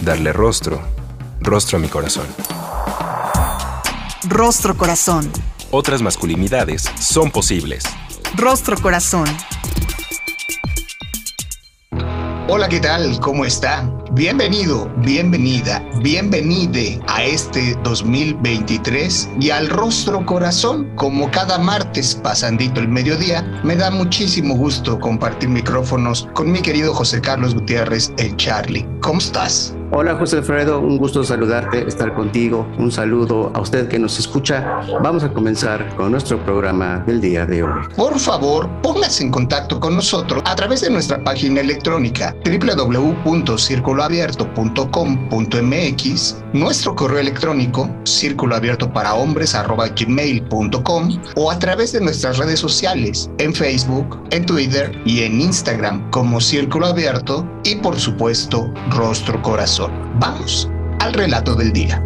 darle rostro, rostro a mi corazón. Rostro corazón. Otras masculinidades son posibles. Rostro corazón. Hola, ¿qué tal? ¿Cómo está? Bienvenido, bienvenida, bienvenide a este 2023 y al Rostro Corazón. Como cada martes pasandito el mediodía, me da muchísimo gusto compartir micrófonos con mi querido José Carlos Gutiérrez, el Charlie. ¿Cómo estás? Hola José Alfredo, un gusto saludarte, estar contigo. Un saludo a usted que nos escucha. Vamos a comenzar con nuestro programa del día de hoy. Por favor, póngase en contacto con nosotros a través de nuestra página electrónica www.circuloabierto.com.mx, nuestro correo electrónico círculoabierto para hombres o a través de nuestras redes sociales en Facebook, en Twitter y en Instagram como Círculo Abierto y por supuesto Rostro Corazón. Vamos al relato del día.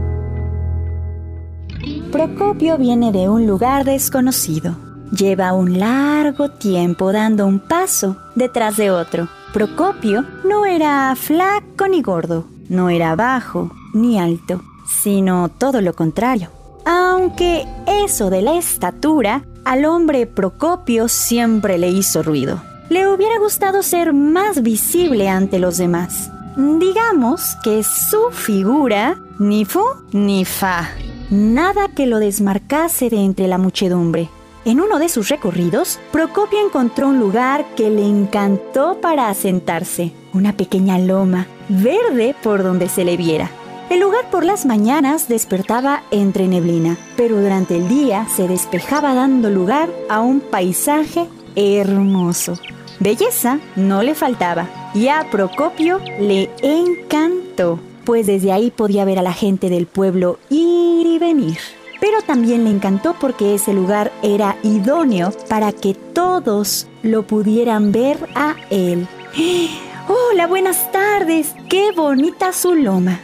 Procopio viene de un lugar desconocido. Lleva un largo tiempo dando un paso detrás de otro. Procopio no era flaco ni gordo, no era bajo ni alto, sino todo lo contrario. Aunque eso de la estatura al hombre Procopio siempre le hizo ruido. Le hubiera gustado ser más visible ante los demás. Digamos que su figura ni fu ni fa, nada que lo desmarcase de entre la muchedumbre. En uno de sus recorridos, Procopio encontró un lugar que le encantó para asentarse, una pequeña loma, verde por donde se le viera. El lugar por las mañanas despertaba entre neblina, pero durante el día se despejaba dando lugar a un paisaje hermoso. Belleza no le faltaba, y a Procopio le encantó, pues desde ahí podía ver a la gente del pueblo ir y venir. Pero también le encantó porque ese lugar era idóneo para que todos lo pudieran ver a él. Hola, buenas tardes. Qué bonita su loma.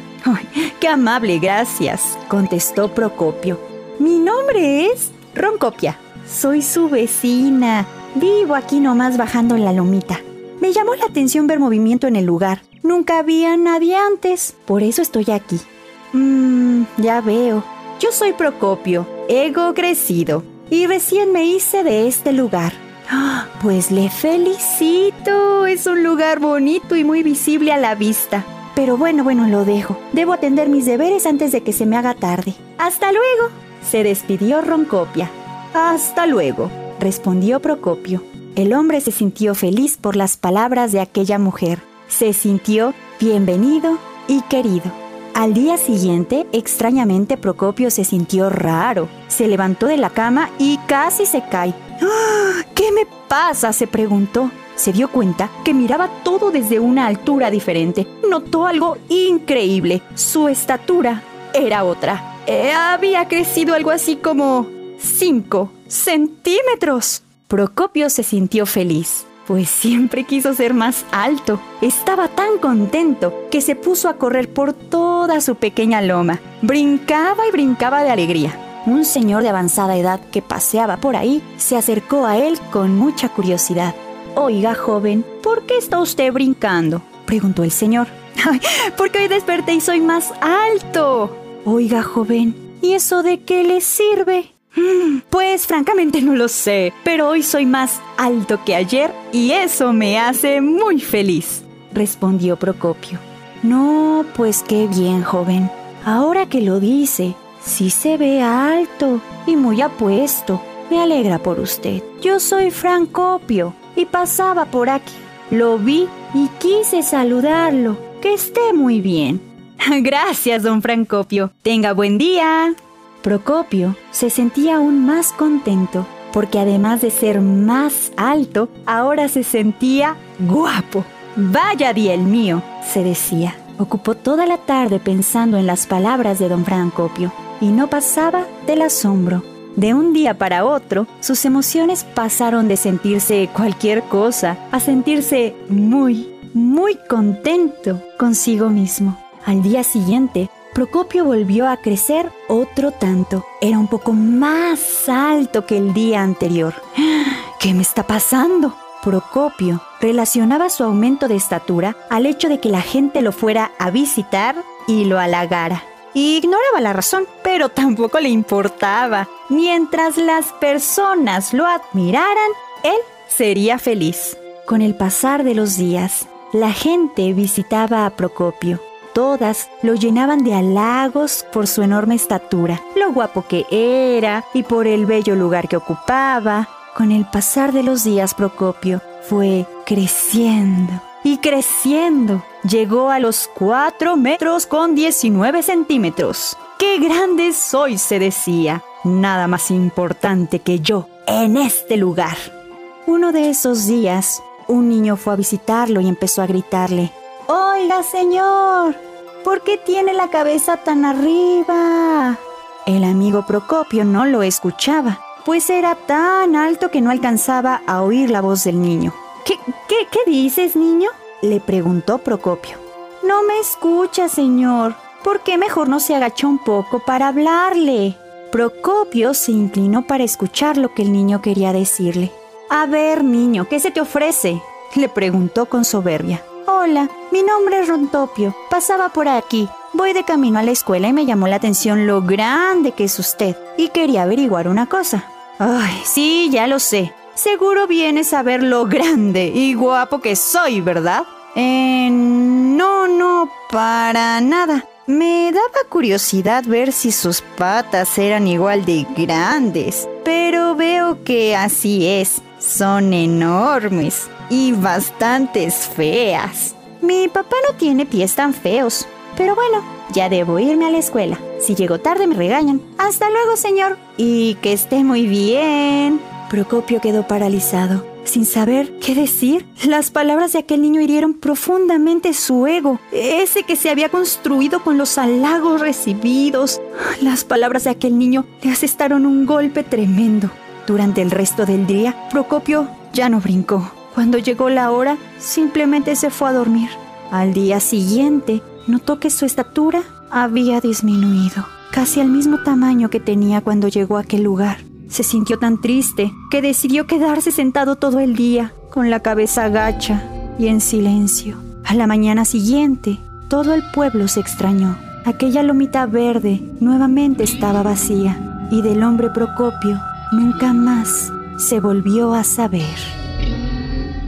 qué amable, gracias, contestó Procopio. Mi nombre es Roncopia. Soy su vecina. Vivo aquí nomás bajando la lomita. Me llamó la atención ver movimiento en el lugar. Nunca había nadie antes, por eso estoy aquí. Mmm, ya veo. Yo soy Procopio, ego crecido, y recién me hice de este lugar. ¡Ah! Pues le felicito. Es un lugar bonito y muy visible a la vista. Pero bueno, bueno, lo dejo. Debo atender mis deberes antes de que se me haga tarde. Hasta luego. Se despidió Roncopia. Hasta luego, respondió Procopio. El hombre se sintió feliz por las palabras de aquella mujer. Se sintió bienvenido y querido. Al día siguiente, extrañamente, Procopio se sintió raro. Se levantó de la cama y casi se cae. ¡Ah! ¿Qué me pasa? se preguntó. Se dio cuenta que miraba todo desde una altura diferente. Notó algo increíble. Su estatura era otra. Eh, había crecido algo así como 5 centímetros. Procopio se sintió feliz, pues siempre quiso ser más alto. Estaba tan contento que se puso a correr por toda su pequeña loma. Brincaba y brincaba de alegría. Un señor de avanzada edad que paseaba por ahí se acercó a él con mucha curiosidad. Oiga, joven, ¿por qué está usted brincando? preguntó el señor. Porque hoy desperté y soy más alto. Oiga, joven, ¿y eso de qué le sirve? Pues francamente no lo sé, pero hoy soy más alto que ayer y eso me hace muy feliz, respondió Procopio. No, pues qué bien, joven. Ahora que lo dice, sí se ve alto y muy apuesto. Me alegra por usted. Yo soy Francopio y pasaba por aquí. Lo vi y quise saludarlo. Que esté muy bien. Gracias, don Francopio. Tenga buen día. Procopio se sentía aún más contento porque además de ser más alto, ahora se sentía guapo. Vaya día el mío, se decía. Ocupó toda la tarde pensando en las palabras de don Francopio y no pasaba del asombro. De un día para otro, sus emociones pasaron de sentirse cualquier cosa a sentirse muy, muy contento consigo mismo. Al día siguiente, Procopio volvió a crecer otro tanto. Era un poco más alto que el día anterior. ¿Qué me está pasando? Procopio relacionaba su aumento de estatura al hecho de que la gente lo fuera a visitar y lo halagara. Ignoraba la razón, pero tampoco le importaba. Mientras las personas lo admiraran, él sería feliz. Con el pasar de los días, la gente visitaba a Procopio. Todas lo llenaban de halagos por su enorme estatura, lo guapo que era y por el bello lugar que ocupaba. Con el pasar de los días, Procopio fue creciendo y creciendo. Llegó a los 4 metros con 19 centímetros. ¡Qué grande soy! se decía. Nada más importante que yo en este lugar. Uno de esos días, un niño fue a visitarlo y empezó a gritarle, Oiga, señor, ¿por qué tiene la cabeza tan arriba? El amigo Procopio no lo escuchaba pues era tan alto que no alcanzaba a oír la voz del niño. ¿Qué, qué, qué dices, niño? le preguntó Procopio. No me escucha, señor. ¿Por qué mejor no se agachó un poco para hablarle? Procopio se inclinó para escuchar lo que el niño quería decirle. A ver, niño, ¿qué se te ofrece? le preguntó con soberbia. Hola, mi nombre es Rontopio. Pasaba por aquí. Voy de camino a la escuela y me llamó la atención lo grande que es usted y quería averiguar una cosa. Ay, sí, ya lo sé. Seguro vienes a ver lo grande y guapo que soy, ¿verdad? Eh, no, no, para nada. Me daba curiosidad ver si sus patas eran igual de grandes, pero veo que así es. Son enormes y bastantes feas. Mi papá no tiene pies tan feos, pero bueno, ya debo irme a la escuela. Si llego tarde me regañan. Hasta luego, señor. Y que esté muy bien. Procopio quedó paralizado, sin saber qué decir. Las palabras de aquel niño hirieron profundamente su ego, ese que se había construido con los halagos recibidos. Las palabras de aquel niño le asestaron un golpe tremendo. Durante el resto del día, Procopio ya no brincó. Cuando llegó la hora, simplemente se fue a dormir. Al día siguiente, notó que su estatura había disminuido, casi al mismo tamaño que tenía cuando llegó a aquel lugar. Se sintió tan triste que decidió quedarse sentado todo el día, con la cabeza agacha y en silencio. A la mañana siguiente, todo el pueblo se extrañó. Aquella lomita verde nuevamente estaba vacía y del hombre Procopio nunca más se volvió a saber.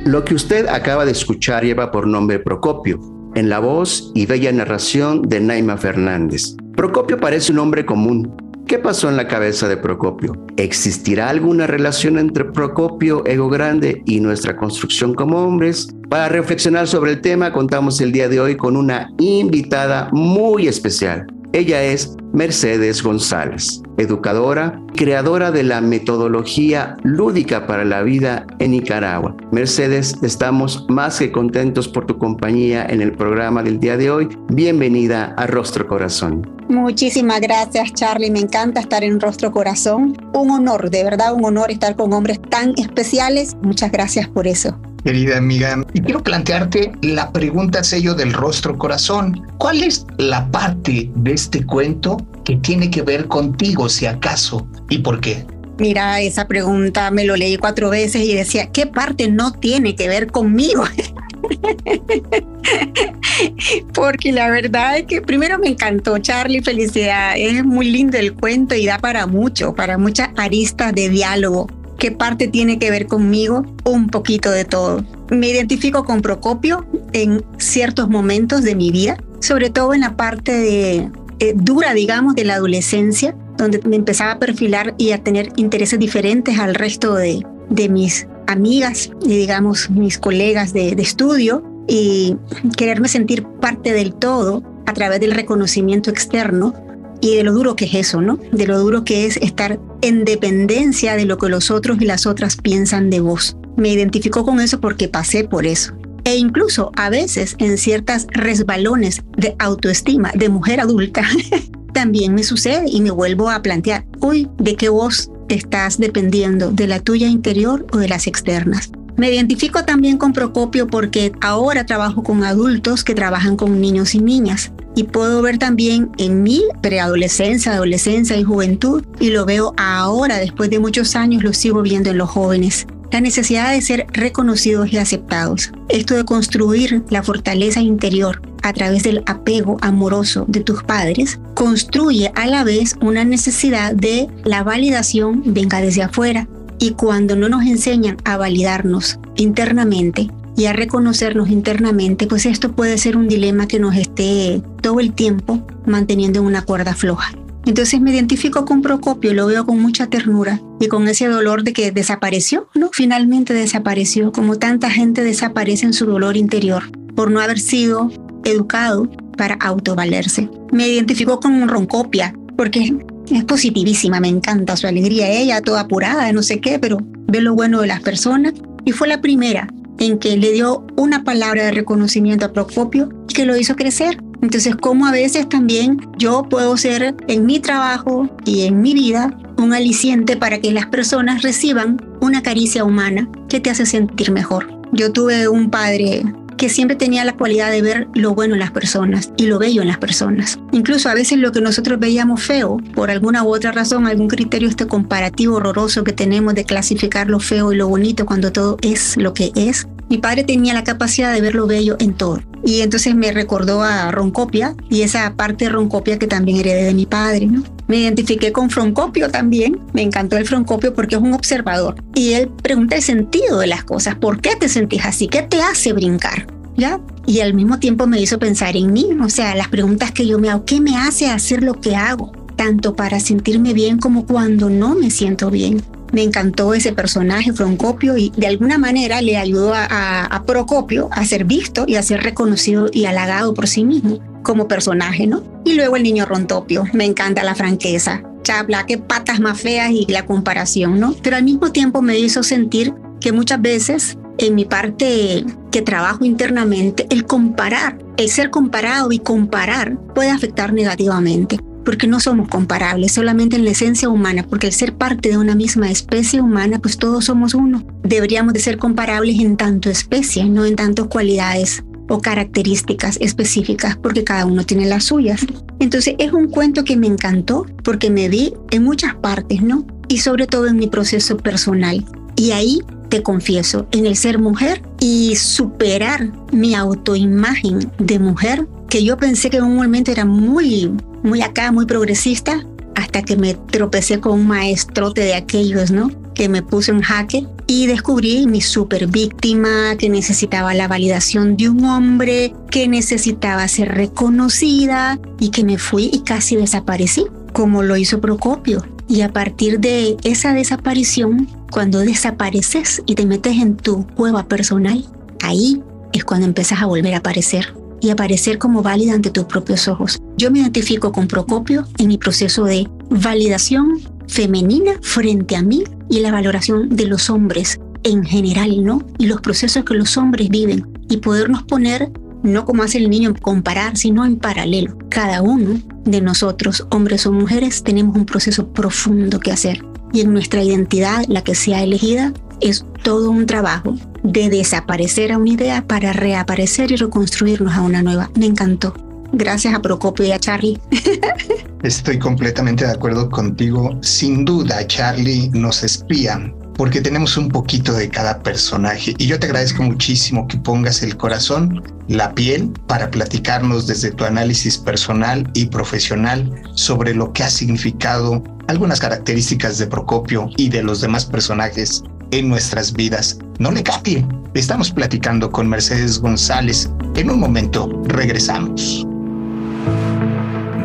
Lo que usted acaba de escuchar lleva por nombre Procopio en la voz y bella narración de Naima Fernández. Procopio parece un hombre común. ¿Qué pasó en la cabeza de Procopio? ¿Existirá alguna relación entre Procopio, Ego Grande y nuestra construcción como hombres? Para reflexionar sobre el tema, contamos el día de hoy con una invitada muy especial. Ella es Mercedes González, educadora, creadora de la metodología lúdica para la vida en Nicaragua. Mercedes, estamos más que contentos por tu compañía en el programa del día de hoy. Bienvenida a Rostro Corazón. Muchísimas gracias, Charlie. Me encanta estar en Rostro Corazón. Un honor, de verdad, un honor estar con hombres tan especiales. Muchas gracias por eso querida amiga. Y quiero plantearte la pregunta sello del rostro corazón. ¿Cuál es la parte de este cuento que tiene que ver contigo, si acaso, y por qué? Mira, esa pregunta me lo leí cuatro veces y decía, ¿qué parte no tiene que ver conmigo? Porque la verdad es que primero me encantó, Charlie, felicidad. Es muy lindo el cuento y da para mucho, para muchas aristas de diálogo. ¿Qué parte tiene que ver conmigo? Un poquito de todo. Me identifico con Procopio en ciertos momentos de mi vida, sobre todo en la parte de, eh, dura, digamos, de la adolescencia, donde me empezaba a perfilar y a tener intereses diferentes al resto de, de mis amigas y, digamos, mis colegas de, estudio y quererme sentir parte del todo a través del reconocimiento externo y de lo duro que es eso, ¿no? De lo duro que es estar en dependencia de lo que los otros y las otras piensan de vos. Me identifico con eso porque pasé por eso. E incluso a veces en ciertas resbalones de autoestima de mujer adulta, también me sucede y me vuelvo a plantear, uy, ¿de qué voz estás dependiendo? ¿De la tuya interior o de las externas? Me identifico también con Procopio porque ahora trabajo con adultos que trabajan con niños y niñas y puedo ver también en mi preadolescencia, adolescencia y juventud y lo veo ahora, después de muchos años, lo sigo viendo en los jóvenes. La necesidad de ser reconocidos y aceptados. Esto de construir la fortaleza interior a través del apego amoroso de tus padres, construye a la vez una necesidad de la validación venga desde afuera, y cuando no nos enseñan a validarnos internamente y a reconocernos internamente, pues esto puede ser un dilema que nos esté todo el tiempo manteniendo en una cuerda floja. Entonces me identifico con Procopio, lo veo con mucha ternura y con ese dolor de que desapareció, ¿no? Finalmente desapareció, como tanta gente desaparece en su dolor interior por no haber sido educado para autovalerse. Me identifico con Roncopia, porque es positivísima, me encanta su alegría, ella toda apurada, no sé qué, pero ve lo bueno de las personas. Y fue la primera en que le dio una palabra de reconocimiento a Procopio y que lo hizo crecer. Entonces, como a veces también yo puedo ser en mi trabajo y en mi vida un aliciente para que las personas reciban una caricia humana que te hace sentir mejor. Yo tuve un padre que siempre tenía la cualidad de ver lo bueno en las personas y lo bello en las personas. Incluso a veces lo que nosotros veíamos feo, por alguna u otra razón, algún criterio este comparativo horroroso que tenemos de clasificar lo feo y lo bonito cuando todo es lo que es, mi padre tenía la capacidad de ver lo bello en todo. Y entonces me recordó a Roncopia y esa parte de Roncopia que también heredé de mi padre, ¿no? Me identifiqué con Froncopio también. Me encantó el Froncopio porque es un observador. Y él pregunta el sentido de las cosas. ¿Por qué te sentís así? ¿Qué te hace brincar? ¿Ya? Y al mismo tiempo me hizo pensar en mí. O sea, las preguntas que yo me hago. ¿Qué me hace hacer lo que hago? Tanto para sentirme bien como cuando no me siento bien me encantó ese personaje, Froncopio, y de alguna manera le ayudó a, Procopio a ser visto y a ser reconocido y halagado por sí mismo como personaje, ¿no? Y luego el niño Rontopio, me encanta la franqueza, chabla, qué patas más feas y la comparación, ¿no? Pero al mismo tiempo me hizo sentir que muchas veces en mi parte que trabajo internamente, el comparar, el ser comparado y comparar puede afectar negativamente porque no somos comparables, solamente en la esencia humana, porque al ser parte de una misma especie humana, pues todos somos uno. Deberíamos de ser comparables en tanto especie, no en tantas cualidades o características específicas, porque cada uno tiene las suyas. Entonces es un cuento que me encantó porque me vi en muchas partes, ¿no? Y sobre todo en mi proceso personal. Y ahí te confieso, en el ser mujer y superar mi autoimagen de mujer, que yo pensé que en un momento era muy muy acá, muy progresista, hasta que me tropecé con un maestrote de aquellos, ¿no? Que me puso en jaque y descubrí mi super víctima, que necesitaba la validación de un hombre, que necesitaba ser reconocida y que me fui y casi desaparecí, como lo hizo Procopio. Y a partir de esa desaparición, cuando desapareces y te metes en tu cueva personal, ahí es cuando empiezas a volver a aparecer y aparecer como válida ante tus propios ojos. Yo me identifico con Procopio en mi proceso de validación femenina frente a mí y la valoración de los hombres en general, ¿no? Y los procesos que los hombres viven y podernos poner, no como hace el niño, comparar, sino en paralelo. Cada uno de nosotros, hombres o mujeres, tenemos un proceso profundo que hacer. Y en nuestra identidad, la que sea elegida, es todo un trabajo de desaparecer a una idea para reaparecer y reconstruirnos a una nueva. Me encantó. Gracias a Procopio y a Charlie. Estoy completamente de acuerdo contigo. Sin duda, Charlie nos espía porque tenemos un poquito de cada personaje. Y yo te agradezco muchísimo que pongas el corazón, la piel, para platicarnos desde tu análisis personal y profesional sobre lo que ha significado algunas características de Procopio y de los demás personajes en nuestras vidas. No le cambie. Estamos platicando con Mercedes González. En un momento regresamos.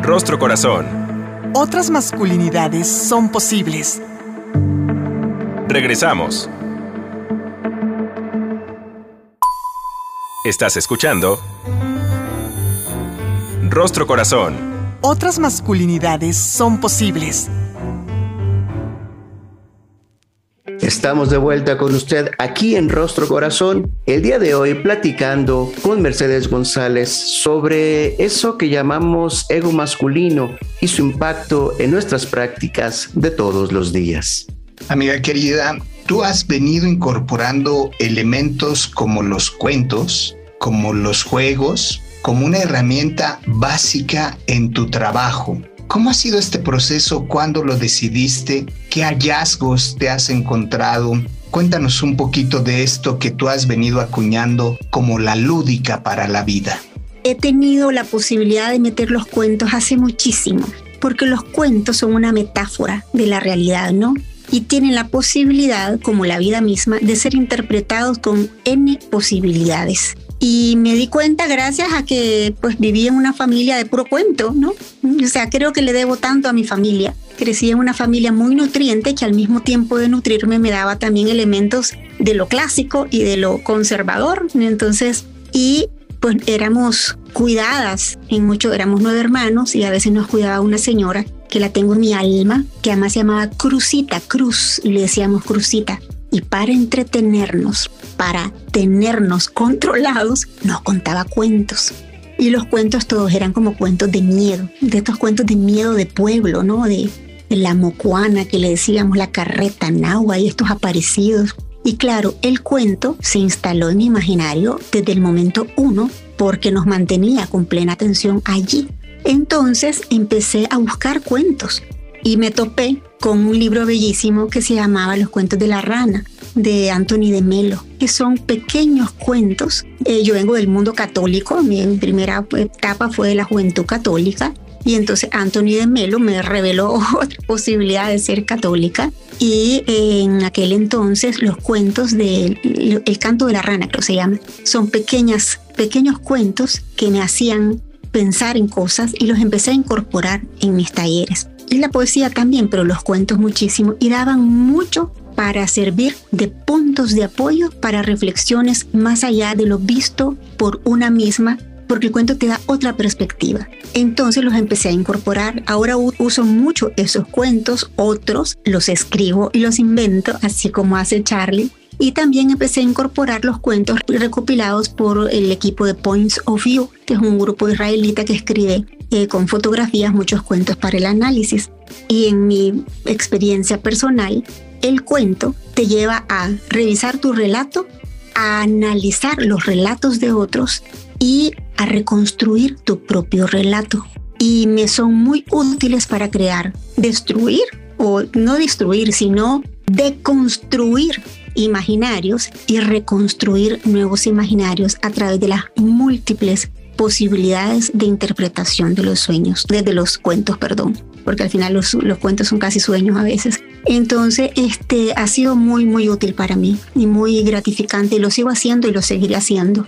Rostro Corazón. Otras masculinidades son posibles. Regresamos. Estás escuchando Rostro Corazón. Otras masculinidades son posibles. Estamos de vuelta con usted aquí en Rostro Corazón, el día de hoy platicando con Mercedes González sobre eso que llamamos ego masculino y su impacto en nuestras prácticas de todos los días. Amiga querida, tú has venido incorporando elementos como los cuentos, como los juegos, como una herramienta básica en tu trabajo. ¿Cómo ha sido este proceso? ¿Cuándo lo decidiste? ¿Qué hallazgos te has encontrado? Cuéntanos un poquito de esto que tú has venido acuñando como la lúdica para la vida. He tenido la posibilidad de meter los cuentos hace muchísimo, porque los cuentos son una metáfora de la realidad, ¿no? y tienen la posibilidad, como la vida misma, de ser interpretados con N posibilidades. Y me di cuenta gracias a que pues viví en una familia de puro cuento, ¿no? O sea, creo que le debo tanto a mi familia. Crecí en una familia muy nutriente que al mismo tiempo de nutrirme me daba también elementos de lo clásico y de lo conservador. Entonces, y pues éramos cuidadas en mucho, éramos nueve hermanos y a veces nos cuidaba una señora que la tengo en mi alma, que además se llamaba Cruzita, Cruz, y le decíamos Cruzita. Y para entretenernos, para tenernos controlados, nos contaba cuentos. Y los cuentos todos eran como cuentos de miedo, de estos cuentos de miedo de pueblo, ¿no? De, la mocuana que le decíamos, la carreta nahua y estos aparecidos. Y claro, el cuento se instaló en mi imaginario desde el momento uno porque nos mantenía con plena atención allí. Entonces empecé a buscar cuentos y me topé con un libro bellísimo que se llamaba Los cuentos de la rana de Anthony de Melo, que son pequeños cuentos. Eh, yo vengo del mundo católico, mi primera etapa fue de la juventud católica y entonces Anthony de Melo me reveló otra posibilidad de ser católica y en aquel entonces los cuentos del el canto de la rana, creo que se llama, son pequeñas, pequeños cuentos que me hacían pensar en cosas y los empecé a incorporar en mis talleres. Y la poesía también, pero los cuentos muchísimo y daban mucho para servir de puntos de apoyo para reflexiones más allá de lo visto por una misma, porque el cuento te da otra perspectiva. Entonces los empecé a incorporar. Ahora uso mucho esos cuentos, otros los escribo y los invento, así como hace Charlie y también empecé a incorporar los cuentos recopilados por el equipo de Points of View, que es un grupo israelita que escribe eh, con fotografías muchos cuentos para el análisis. Y en mi experiencia personal, el cuento te lleva a revisar tu relato, a analizar los relatos de otros y a reconstruir tu propio relato. Y me son muy útiles para crear, destruir o no destruir, sino deconstruir imaginarios y reconstruir nuevos imaginarios a través de las múltiples posibilidades de interpretación de los sueños, desde los cuentos, perdón, porque al final los, los, cuentos son casi sueños a veces. Entonces, este ha sido muy, muy útil para mí y muy gratificante lo sigo haciendo y lo seguiré haciendo.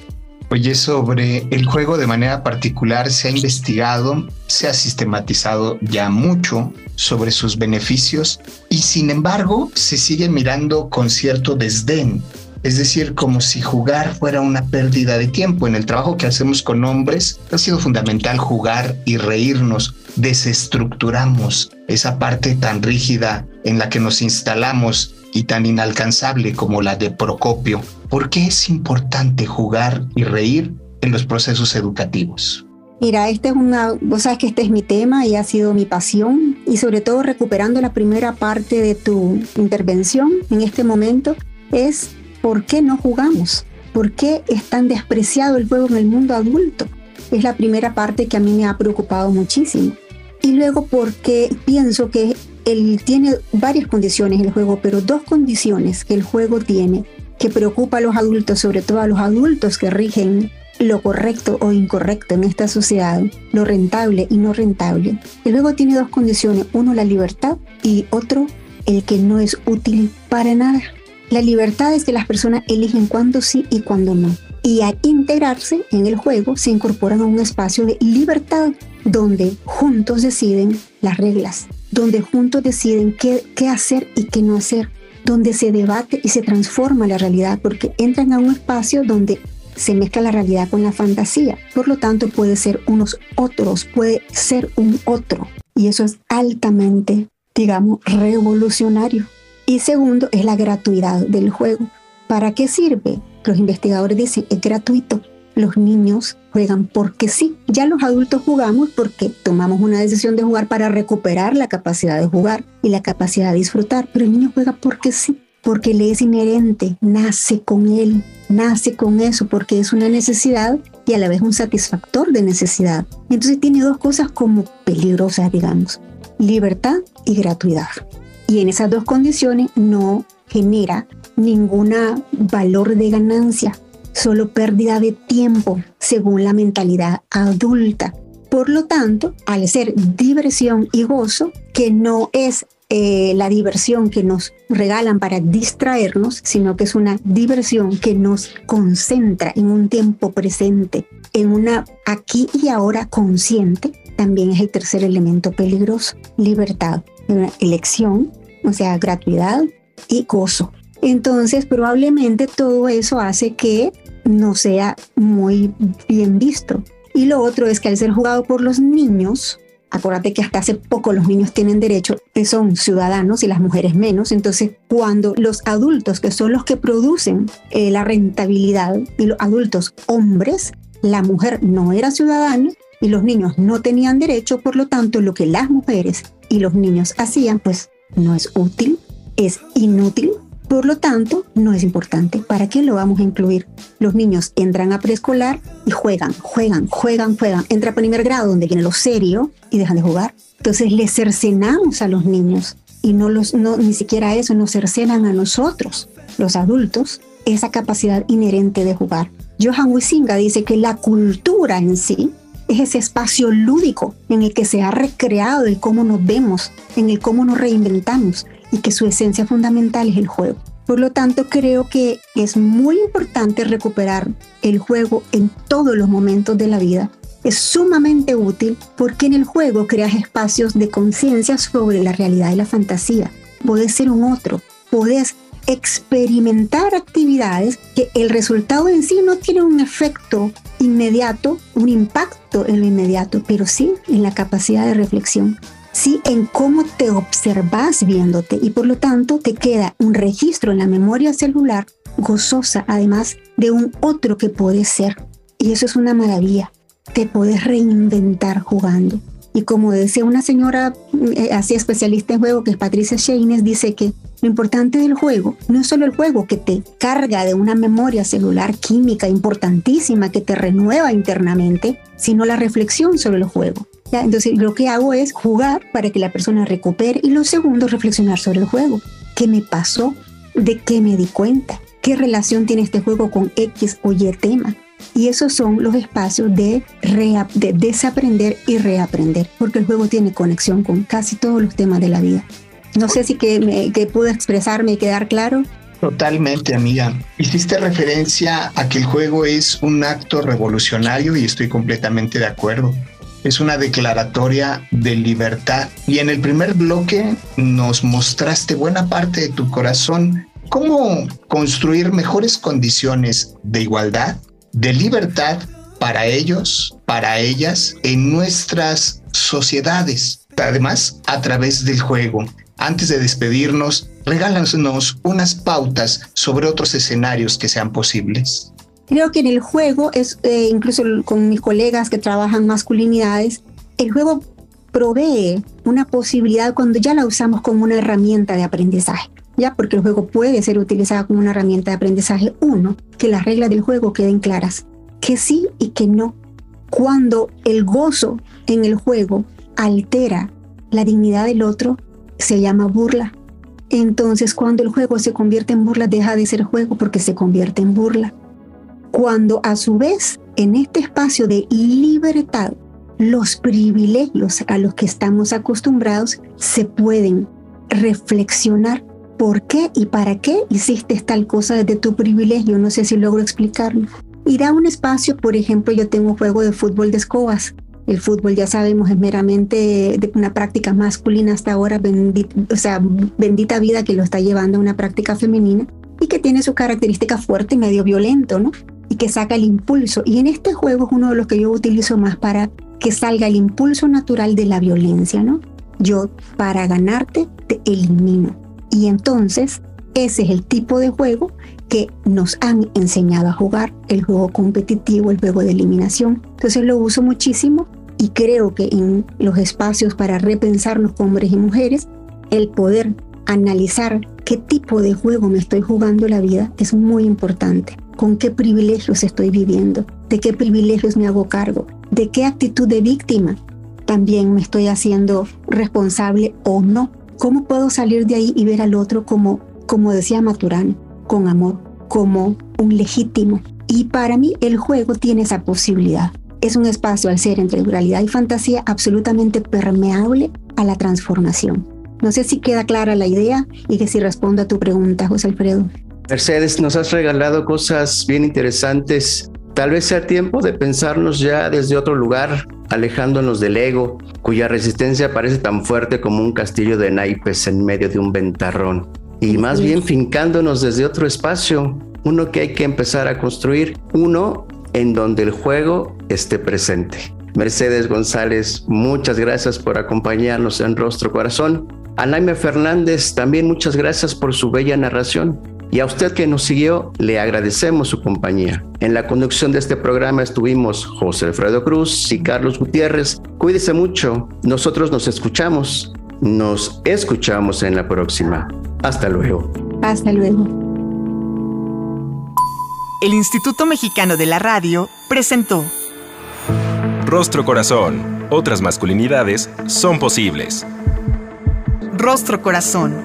Oye, sobre el juego de manera particular, se ha investigado, se ha sistematizado ya mucho sobre sus beneficios y sin embargo se sigue mirando con cierto desdén. Es decir, como si jugar fuera una pérdida de tiempo. En el trabajo que hacemos con hombres ha sido fundamental jugar y reírnos. Desestructuramos esa parte tan rígida en la que nos instalamos y tan inalcanzable como la de Procopio. ¿Por qué es importante jugar y reír en los procesos educativos? Mira, este es una, sabes que este es mi tema y ha sido mi pasión y sobre todo recuperando la primera parte de tu intervención en este momento es ¿por qué no jugamos? ¿Por qué es tan despreciado el juego en el mundo adulto? Es la primera parte que a mí me ha preocupado muchísimo. Y luego porque pienso que él tiene varias condiciones el juego, pero dos condiciones que el juego tiene que preocupa a los adultos, sobre todo a los adultos que rigen lo correcto o incorrecto en esta sociedad, lo rentable y no rentable. El juego tiene dos condiciones, uno la libertad y otro el que no es útil para nada. La libertad es que las personas eligen cuándo sí y cuándo no. Y al integrarse en el juego se incorporan a un espacio de libertad donde juntos deciden las reglas, donde juntos deciden qué, qué hacer y qué no hacer, donde se debate y se transforma la realidad, porque entran a un espacio donde se mezcla la realidad con la fantasía. Por lo tanto, puede ser unos otros, puede ser un otro. Y eso es altamente, digamos, revolucionario. Y segundo es la gratuidad del juego. ¿Para qué sirve? Los investigadores dicen, es gratuito. Los niños juegan porque sí. Ya los adultos jugamos porque tomamos una decisión de jugar para recuperar la capacidad de jugar y la capacidad de disfrutar. Pero el niño juega porque sí, porque le es inherente, nace con él, nace con eso, porque es una necesidad y a la vez un satisfactor de necesidad. Entonces tiene dos cosas como peligrosas, digamos, libertad y gratuidad. Y en esas dos condiciones no genera ningún valor de ganancia, solo pérdida de tiempo según la mentalidad adulta. Por lo tanto, al ser diversión y gozo, que no es eh, la diversión que nos regalan para distraernos, sino que es una diversión que nos concentra en un tiempo presente, en una aquí y ahora consciente, también es el tercer elemento peligroso, libertad, elección, o sea, gratuidad y gozo. Entonces, probablemente todo eso hace que no sea muy bien visto. Y lo otro es que al ser jugado por los niños, acuérdate que hasta hace poco los niños tienen derecho, que son ciudadanos y las mujeres menos, entonces cuando los adultos, que son los que producen eh, la rentabilidad, y los adultos hombres, la mujer no era ciudadana y los niños no tenían derecho, por lo tanto lo que las mujeres y los niños hacían, pues no es útil, es inútil por lo tanto, no es importante. ¿Para qué lo vamos a incluir? Los niños entran a preescolar y juegan, juegan, juegan, juegan. Entra a primer grado donde viene lo serio y dejan de jugar. Entonces les cercenamos a los niños y no los, no, ni siquiera eso, nos cercenan a nosotros, los adultos, esa capacidad inherente de jugar. Johan Wisinga dice que la cultura en sí es ese espacio lúdico en el que se ha recreado el cómo nos vemos, en el cómo nos reinventamos, y que su esencia fundamental es el juego. Por lo tanto, creo que es muy importante recuperar el juego en todos los momentos de la vida. Es sumamente útil porque en el juego creas espacios de conciencia sobre la realidad y la fantasía. Puedes ser un otro, puedes experimentar actividades que el resultado en sí no tiene un efecto inmediato, un impacto en lo inmediato, pero sí en la capacidad de reflexión sí en cómo te observas viéndote y por lo tanto te queda un registro en la memoria celular gozosa, además de un otro que puedes ser. Y eso es una maravilla. Te puedes reinventar jugando. Y como decía una señora eh, así especialista en juego, que es Patricia Sheines, dice que lo importante del juego no es solo el juego que te carga de una memoria celular química importantísima que te renueva internamente, sino la reflexión sobre el juego. Entonces lo que hago es jugar para que la persona recupere y lo segundo, reflexionar sobre el juego. ¿Qué me pasó? ¿De qué me di cuenta? ¿Qué relación tiene este juego con X o Y tema? Y esos son los espacios de, de desaprender y reaprender, porque el juego tiene conexión con casi todos los temas de la vida. No sé si que, me, que pude expresarme y quedar claro. Totalmente, amiga. Hiciste referencia a que el juego es un acto revolucionario y estoy completamente de acuerdo es una declaratoria de libertad. Y en el primer bloque nos mostraste buena parte de tu corazón cómo construir mejores condiciones de igualdad, de libertad para ellos, para ellas, en nuestras sociedades. Además, a través del juego. Antes de despedirnos, regálanos unas pautas sobre otros escenarios que sean posibles. Creo que en el juego, es, eh, incluso con mis colegas que trabajan masculinidades, el juego provee una posibilidad cuando ya la usamos como una herramienta de aprendizaje. Ya, porque el juego puede ser utilizado como una herramienta de aprendizaje. Uno, que las reglas del juego queden claras, que sí y que no. Cuando el gozo en el juego altera la dignidad del otro, se llama burla. Entonces, cuando el juego se convierte en burla, deja de ser juego porque se convierte en burla cuando a su vez en este espacio de libertad los privilegios a los que estamos acostumbrados se pueden reflexionar por qué y para qué hiciste tal cosa desde tu privilegio. No sé si logro explicarlo. Ir a un espacio, por ejemplo, yo tengo un juego de fútbol de escobas. El fútbol, ya sabemos, es meramente de una práctica masculina hasta ahora, o sea, bendita vida que lo está llevando a una práctica femenina y que tiene su característica fuerte y medio violento, ¿no? Y que saca el impulso. Y en este juego es uno de los que yo utilizo más para que salga el impulso natural de la violencia, ¿no? Yo para ganarte te elimino. Y entonces, ese es el tipo de juego que nos han enseñado a jugar, el juego competitivo, el juego de eliminación. Entonces lo uso muchísimo y creo que en los espacios para repensarnos hombres y mujeres, el poder analizar qué tipo de juego me estoy jugando la vida es muy importante. Con qué privilegios estoy viviendo, de qué privilegios me hago cargo, de qué actitud de víctima también me estoy haciendo responsable o no. ¿Cómo puedo salir de ahí y ver al otro como, como decía Maturana, con amor, como un legítimo? Y para mí el juego tiene esa posibilidad. Es un espacio al ser entre realidad y fantasía absolutamente permeable a la transformación. No sé si queda clara la idea y que si respondo a tu pregunta, José Alfredo. Mercedes, nos has regalado cosas bien interesantes. Tal vez sea tiempo de pensarnos ya desde otro lugar, alejándonos del ego, cuya resistencia parece tan fuerte como un castillo de naipes en medio de un ventarrón. Y más bien fincándonos desde otro espacio, uno que hay que empezar a construir, uno en donde el juego esté presente. Mercedes González, muchas gracias por acompañarnos en Rostro Corazón. A Naime Fernández, también muchas gracias por su bella narración. Y a usted que nos siguió, le agradecemos su compañía. En la conducción de este programa estuvimos José Alfredo Cruz y Carlos Gutiérrez. Cuídese mucho. Nosotros nos escuchamos. Nos escuchamos en la próxima. Hasta luego. Hasta luego. El Instituto Mexicano de la Radio presentó Rostro Corazón. Otras masculinidades son posibles. Rostro Corazón